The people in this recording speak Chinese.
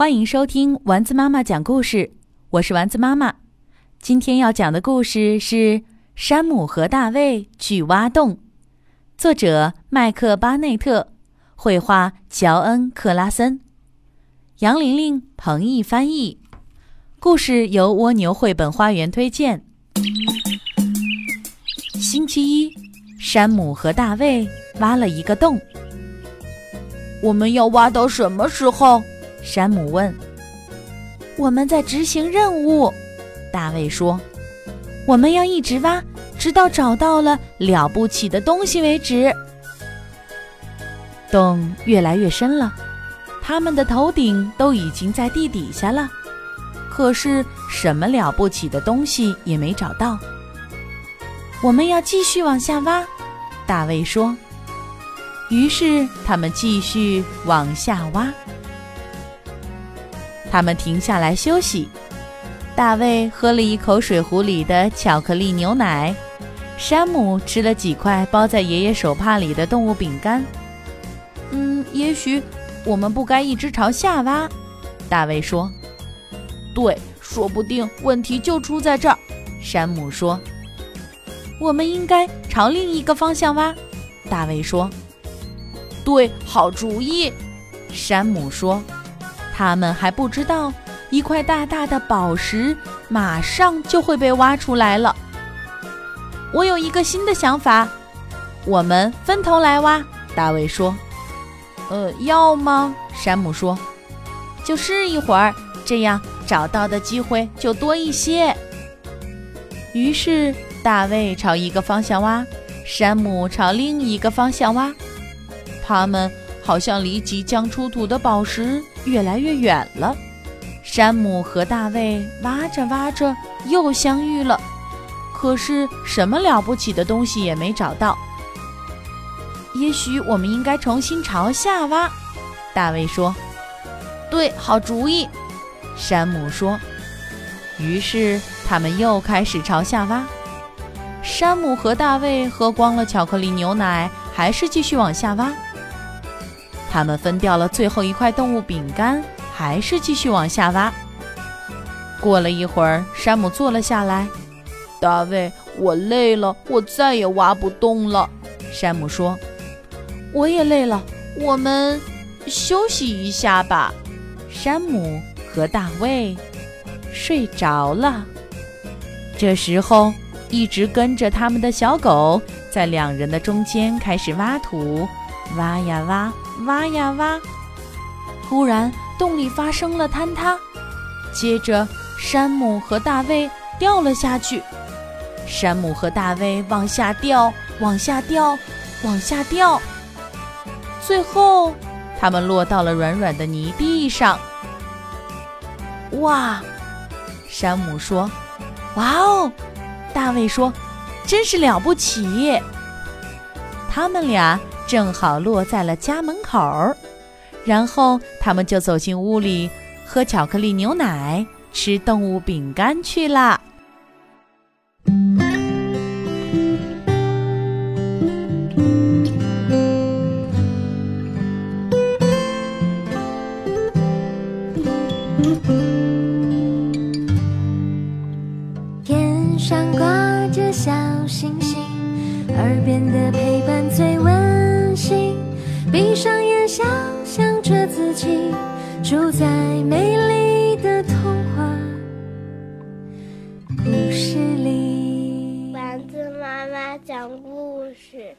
欢迎收听丸子妈妈讲故事，我是丸子妈妈。今天要讲的故事是《山姆和大卫去挖洞》，作者麦克巴内特，绘画乔恩克拉森，杨玲玲、彭毅翻译。故事由蜗牛绘本花园推荐。星期一，山姆和大卫挖了一个洞。我们要挖到什么时候？山姆问：“我们在执行任务。”大卫说：“我们要一直挖，直到找到了了不起的东西为止。”洞越来越深了，他们的头顶都已经在地底下了，可是什么了不起的东西也没找到。我们要继续往下挖，大卫说。于是他们继续往下挖。他们停下来休息。大卫喝了一口水壶里的巧克力牛奶，山姆吃了几块包在爷爷手帕里的动物饼干。嗯，也许我们不该一直朝下挖，大卫说。对，说不定问题就出在这儿，山姆说。我们应该朝另一个方向挖，大卫说。对，好主意，山姆说。他们还不知道，一块大大的宝石马上就会被挖出来了。我有一个新的想法，我们分头来挖。大卫说：“呃，要吗？”山姆说：“就试一会儿，这样找到的机会就多一些。”于是，大卫朝一个方向挖，山姆朝另一个方向挖。他们。好像离即将出土的宝石越来越远了。山姆和大卫挖着挖着又相遇了，可是什么了不起的东西也没找到。也许我们应该重新朝下挖，大卫说。对，好主意，山姆说。于是他们又开始朝下挖。山姆和大卫喝光了巧克力牛奶，还是继续往下挖。他们分掉了最后一块动物饼干，还是继续往下挖。过了一会儿，山姆坐了下来。大卫，我累了，我再也挖不动了。山姆说：“我也累了，我们休息一下吧。”山姆和大卫睡着了。这时候，一直跟着他们的小狗在两人的中间开始挖土，挖呀挖。挖呀挖，忽然洞里发生了坍塌，接着山姆和大卫掉了下去。山姆和大卫往下掉，往下掉，往下掉，最后他们落到了软软的泥地上。哇！山姆说：“哇哦！”大卫说：“真是了不起。”他们俩。正好落在了家门口，然后他们就走进屋里，喝巧克力牛奶，吃动物饼干去了。天上挂着小星星，耳边的陪伴最温。着自己住在美丽的童话故事里。丸子妈妈讲故事。